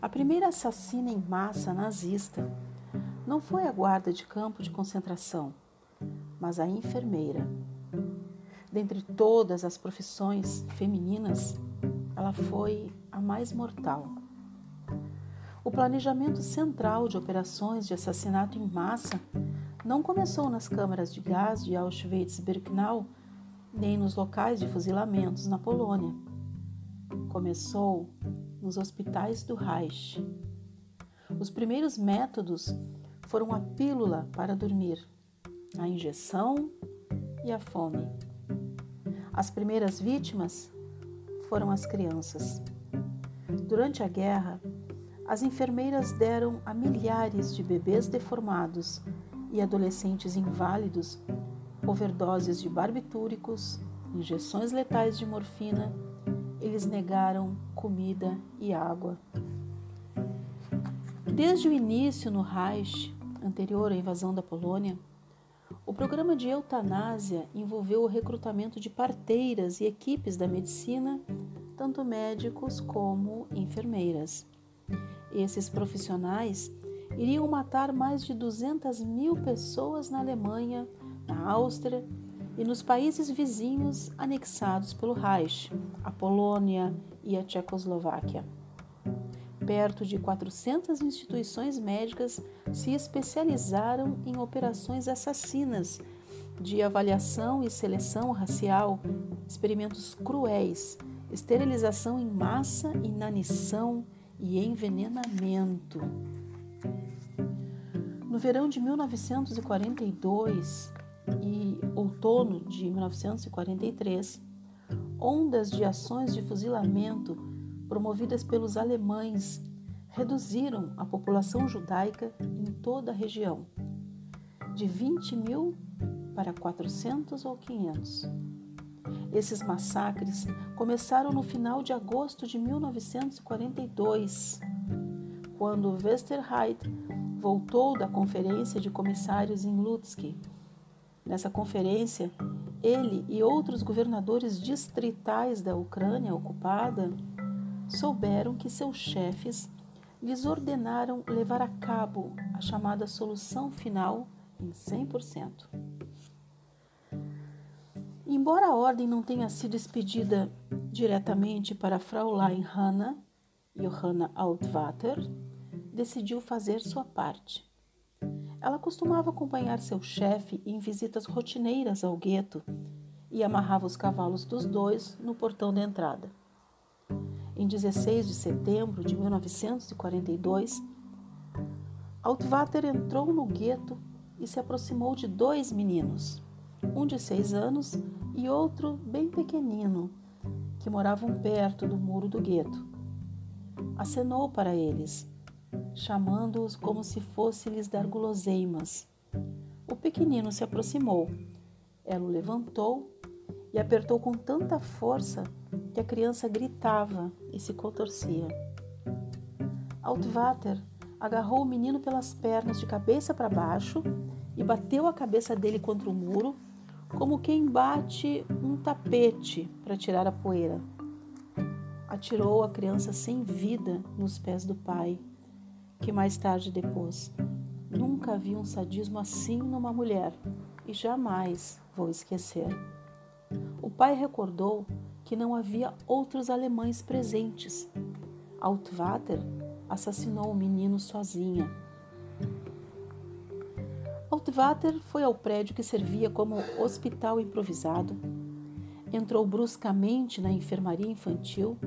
A primeira assassina em massa nazista não foi a guarda de campo de concentração, mas a enfermeira. Dentre todas as profissões femininas, ela foi a mais mortal. O planejamento central de operações de assassinato em massa não começou nas câmaras de gás de Auschwitz-Birkenau, nem nos locais de fuzilamentos na Polônia. Começou nos hospitais do Reich. Os primeiros métodos foram a pílula para dormir, a injeção e a fome. As primeiras vítimas foram as crianças. Durante a guerra, as enfermeiras deram a milhares de bebês deformados e adolescentes inválidos overdoses de barbitúricos, injeções letais de morfina, eles negaram comida e água. Desde o início no Reich, anterior à invasão da Polônia, o programa de eutanásia envolveu o recrutamento de parteiras e equipes da medicina, tanto médicos como enfermeiras. Esses profissionais iriam matar mais de 200 mil pessoas na Alemanha, na Áustria e nos países vizinhos anexados pelo Reich, a Polônia e a Tchecoslováquia. Perto de 400 instituições médicas se especializaram em operações assassinas de avaliação e seleção racial, experimentos cruéis, esterilização em massa, inanição e envenenamento. No verão de 1942 e outono de 1943, ondas de ações de fuzilamento promovidas pelos alemães reduziram a população judaica em toda a região, de 20 mil para 400 ou 500. Esses massacres começaram no final de agosto de 1942, quando Westerheid voltou da conferência de comissários em Lutsk. Nessa conferência, ele e outros governadores distritais da Ucrânia ocupada souberam que seus chefes lhes ordenaram levar a cabo a chamada solução final em 100%. Embora a ordem não tenha sido expedida diretamente para Fraulein Hanna, Johanna Altvater, decidiu fazer sua parte. Ela costumava acompanhar seu chefe em visitas rotineiras ao gueto e amarrava os cavalos dos dois no portão da entrada. Em 16 de setembro de 1942, Altvater entrou no gueto e se aproximou de dois meninos, um de seis anos e outro bem pequenino, que moravam perto do muro do gueto. Acenou para eles chamando-os como se fosse lhes dar guloseimas. O pequenino se aproximou. Ela o levantou e apertou com tanta força que a criança gritava e se contorcia. Altvater agarrou o menino pelas pernas de cabeça para baixo e bateu a cabeça dele contra o muro, como quem bate um tapete para tirar a poeira. Atirou a criança sem vida nos pés do pai que mais tarde depôs: Nunca vi um sadismo assim numa mulher e jamais vou esquecer. O pai recordou que não havia outros alemães presentes. Altvater assassinou o menino sozinha. Altvater foi ao prédio que servia como hospital improvisado, entrou bruscamente na enfermaria infantil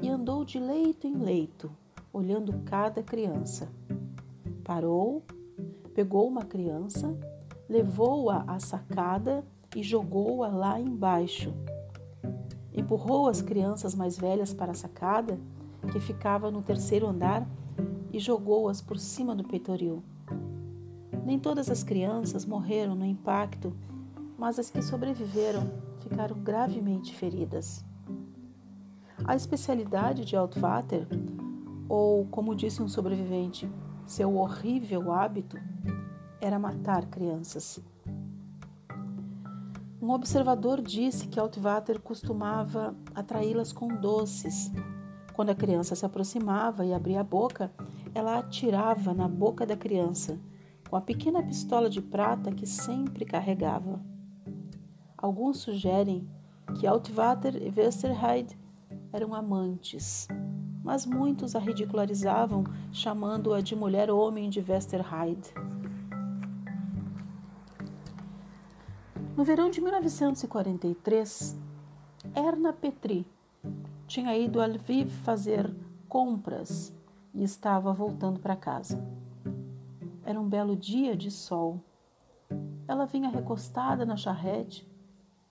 e andou de leito em leito, olhando cada criança. Parou, pegou uma criança, levou-a à sacada e jogou-a lá embaixo. Empurrou as crianças mais velhas para a sacada, que ficava no terceiro andar, e jogou-as por cima do peitoril. Nem todas as crianças morreram no impacto, mas as que sobreviveram ficaram gravemente feridas. A especialidade de Altvater ou, como disse um sobrevivente, seu horrível hábito era matar crianças. Um observador disse que Altvater costumava atraí-las com doces, Quando a criança se aproximava e abria a boca, ela atirava na boca da criança com a pequena pistola de prata que sempre carregava. Alguns sugerem que Altvater e Westerheide eram amantes, mas muitos a ridicularizavam, chamando-a de mulher-homem de Westerheide. No verão de 1943, Erna Petri tinha ido a Lviv fazer compras e estava voltando para casa. Era um belo dia de sol. Ela vinha recostada na charrete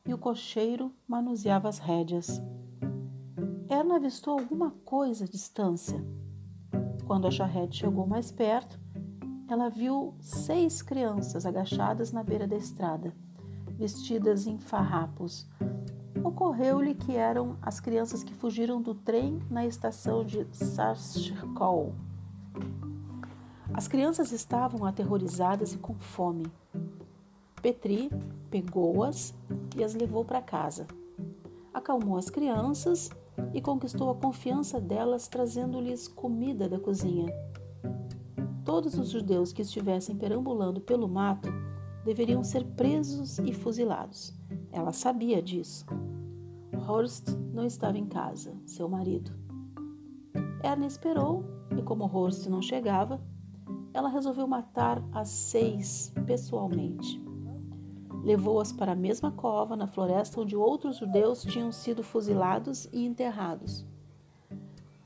e o cocheiro manuseava as rédeas. Erna avistou alguma coisa à distância. Quando a charrete chegou mais perto, ela viu seis crianças agachadas na beira da estrada, vestidas em farrapos, Ocorreu-lhe que eram as crianças que fugiram do trem na estação de Sarchkol. As crianças estavam aterrorizadas e com fome. Petri pegou-as e as levou para casa. Acalmou as crianças e conquistou a confiança delas, trazendo-lhes comida da cozinha. Todos os judeus que estivessem perambulando pelo mato deveriam ser presos e fuzilados. Ela sabia disso. Horst não estava em casa, seu marido. Erna esperou e, como Horst não chegava, ela resolveu matar as seis pessoalmente. Levou-as para a mesma cova na floresta onde outros judeus tinham sido fuzilados e enterrados.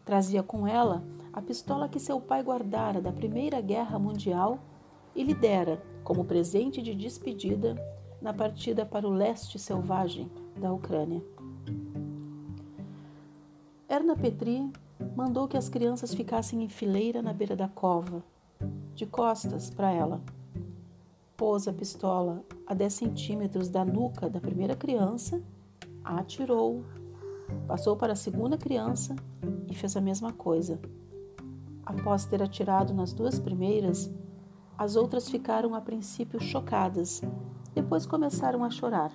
Trazia com ela a pistola que seu pai guardara da Primeira Guerra Mundial e lhe dera como presente de despedida na partida para o leste selvagem da Ucrânia. Erna Petri mandou que as crianças ficassem em fileira na beira da cova, de costas para ela. Pôs a pistola a 10 centímetros da nuca da primeira criança, a atirou, passou para a segunda criança e fez a mesma coisa. Após ter atirado nas duas primeiras, as outras ficaram a princípio chocadas depois começaram a chorar.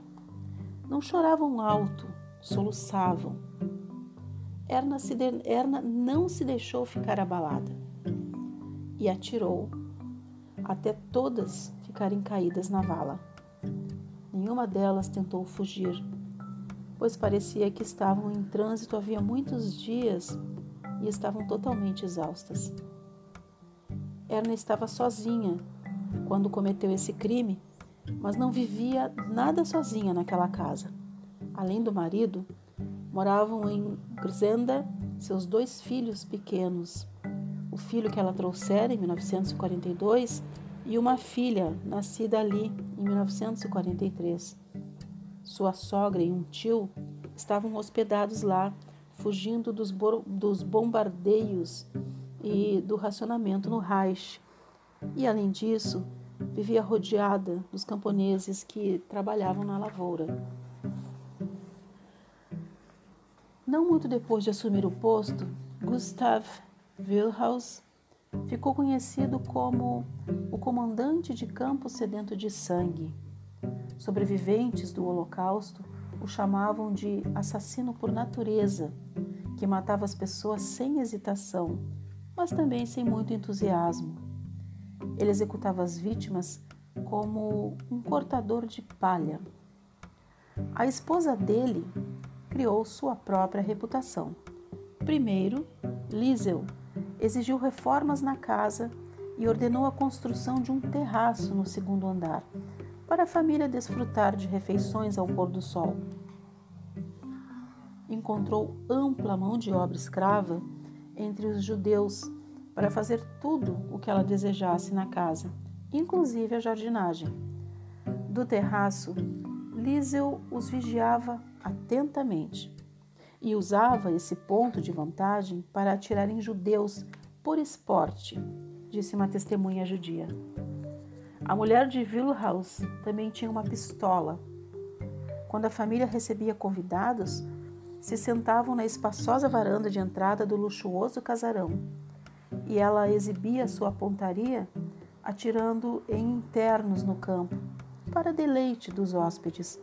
Não choravam alto, soluçavam. Erna, de... Erna não se deixou ficar abalada e atirou até todas ficarem caídas na vala. Nenhuma delas tentou fugir, pois parecia que estavam em trânsito havia muitos dias e estavam totalmente exaustas. Erna estava sozinha quando cometeu esse crime mas não vivia nada sozinha naquela casa. Além do marido, moravam em Grzenda seus dois filhos pequenos, o filho que ela trouxera em 1942 e uma filha nascida ali em 1943. Sua sogra e um tio estavam hospedados lá, fugindo dos, dos bombardeios e do racionamento no Reich. E além disso, vivia rodeada dos camponeses que trabalhavam na lavoura. Não muito depois de assumir o posto, Gustav Wilhaus ficou conhecido como o comandante de campo sedento de sangue. Sobreviventes do Holocausto o chamavam de assassino por natureza, que matava as pessoas sem hesitação, mas também sem muito entusiasmo. Ele executava as vítimas como um cortador de palha. A esposa dele criou sua própria reputação. Primeiro, Liesel exigiu reformas na casa e ordenou a construção de um terraço no segundo andar, para a família desfrutar de refeições ao pôr do sol. Encontrou ampla mão de obra escrava entre os judeus para fazer tudo o que ela desejasse na casa, inclusive a jardinagem. Do terraço, Liesel os vigiava atentamente e usava esse ponto de vantagem para atirar em judeus por esporte, disse uma testemunha judia. A mulher de Wilhaus também tinha uma pistola. Quando a família recebia convidados, se sentavam na espaçosa varanda de entrada do luxuoso casarão e ela exibia sua pontaria atirando em internos no campo, para deleite dos hóspedes.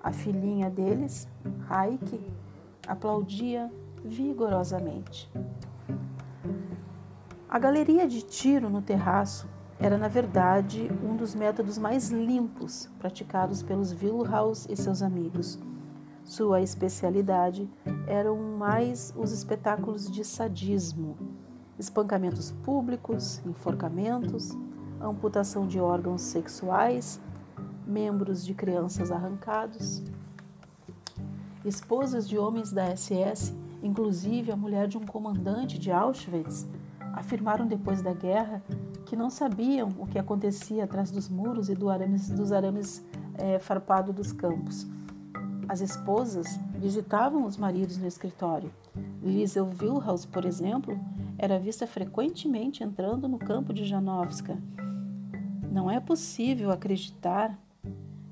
A filhinha deles, Raike, aplaudia vigorosamente. A galeria de tiro no terraço era, na verdade, um dos métodos mais limpos praticados pelos Wilhaus e seus amigos. Sua especialidade eram mais os espetáculos de sadismo, espancamentos públicos, enforcamentos, amputação de órgãos sexuais, membros de crianças arrancados. Esposas de homens da SS, inclusive a mulher de um comandante de Auschwitz, afirmaram depois da guerra que não sabiam o que acontecia atrás dos muros e do arames, dos arames é, farpados dos campos. As esposas visitavam os maridos no escritório. Liesel Wilhaus, por exemplo, era vista frequentemente entrando no campo de Janowska. Não é possível acreditar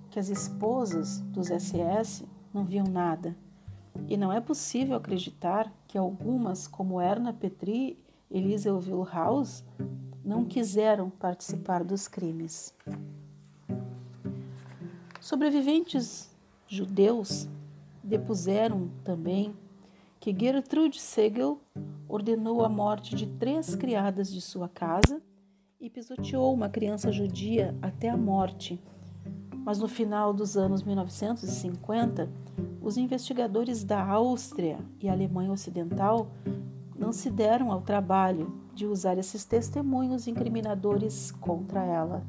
que as esposas dos SS não viam nada. E não é possível acreditar que algumas, como Erna Petri Elisa House não quiseram participar dos crimes. Sobreviventes judeus depuseram também que Gertrude Segel ordenou a morte de três criadas de sua casa e pisoteou uma criança judia até a morte. Mas no final dos anos 1950, os investigadores da Áustria e Alemanha Ocidental não se deram ao trabalho de usar esses testemunhos incriminadores contra ela.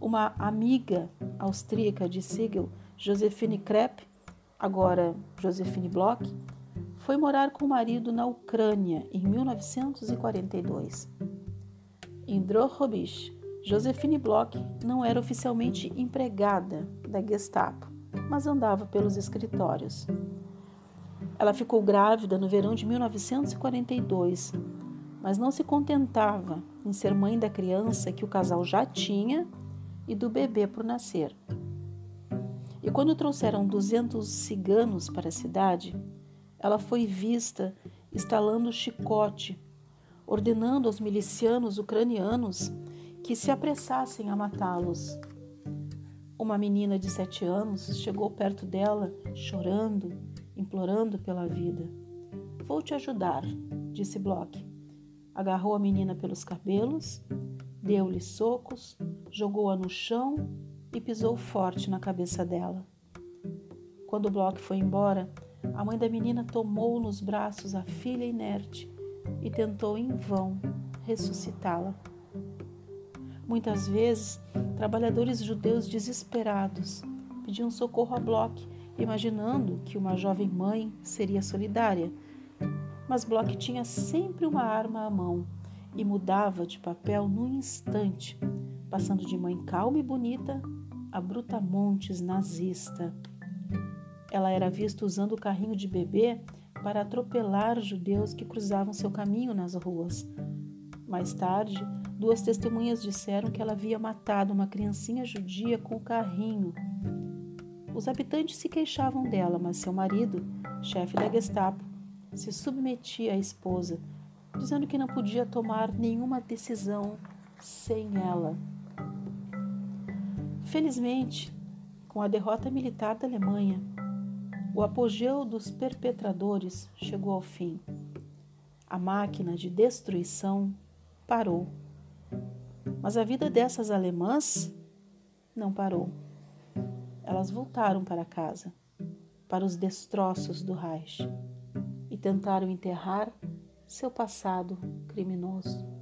Uma amiga austríaca de Siegel, Josephine Krepp, agora Josephine Bloch, foi morar com o marido na Ucrânia em 1942. Em Drohobych, Josephine Bloch não era oficialmente empregada da Gestapo, mas andava pelos escritórios. Ela ficou grávida no verão de 1942, mas não se contentava em ser mãe da criança que o casal já tinha e do bebê por nascer. E quando trouxeram 200 ciganos para a cidade, ela foi vista estalando chicote, ordenando aos milicianos ucranianos que se apressassem a matá-los. Uma menina de sete anos chegou perto dela, chorando implorando pela vida. Vou te ajudar, disse Bloch. Agarrou a menina pelos cabelos, deu-lhe socos, jogou-a no chão e pisou forte na cabeça dela. Quando Bloch foi embora, a mãe da menina tomou nos braços a filha inerte e tentou em vão ressuscitá-la. Muitas vezes, trabalhadores judeus desesperados pediam socorro a Bloch imaginando que uma jovem mãe seria solidária. Mas Bloch tinha sempre uma arma à mão e mudava de papel num instante, passando de mãe calma e bonita a brutamontes nazista. Ela era vista usando o carrinho de bebê para atropelar judeus que cruzavam seu caminho nas ruas. Mais tarde, duas testemunhas disseram que ela havia matado uma criancinha judia com o carrinho os habitantes se queixavam dela, mas seu marido, chefe da Gestapo, se submetia à esposa, dizendo que não podia tomar nenhuma decisão sem ela. Felizmente, com a derrota militar da Alemanha, o apogeu dos perpetradores chegou ao fim. A máquina de destruição parou. Mas a vida dessas alemãs não parou elas voltaram para casa, para os destroços do Reich, e tentaram enterrar seu passado criminoso.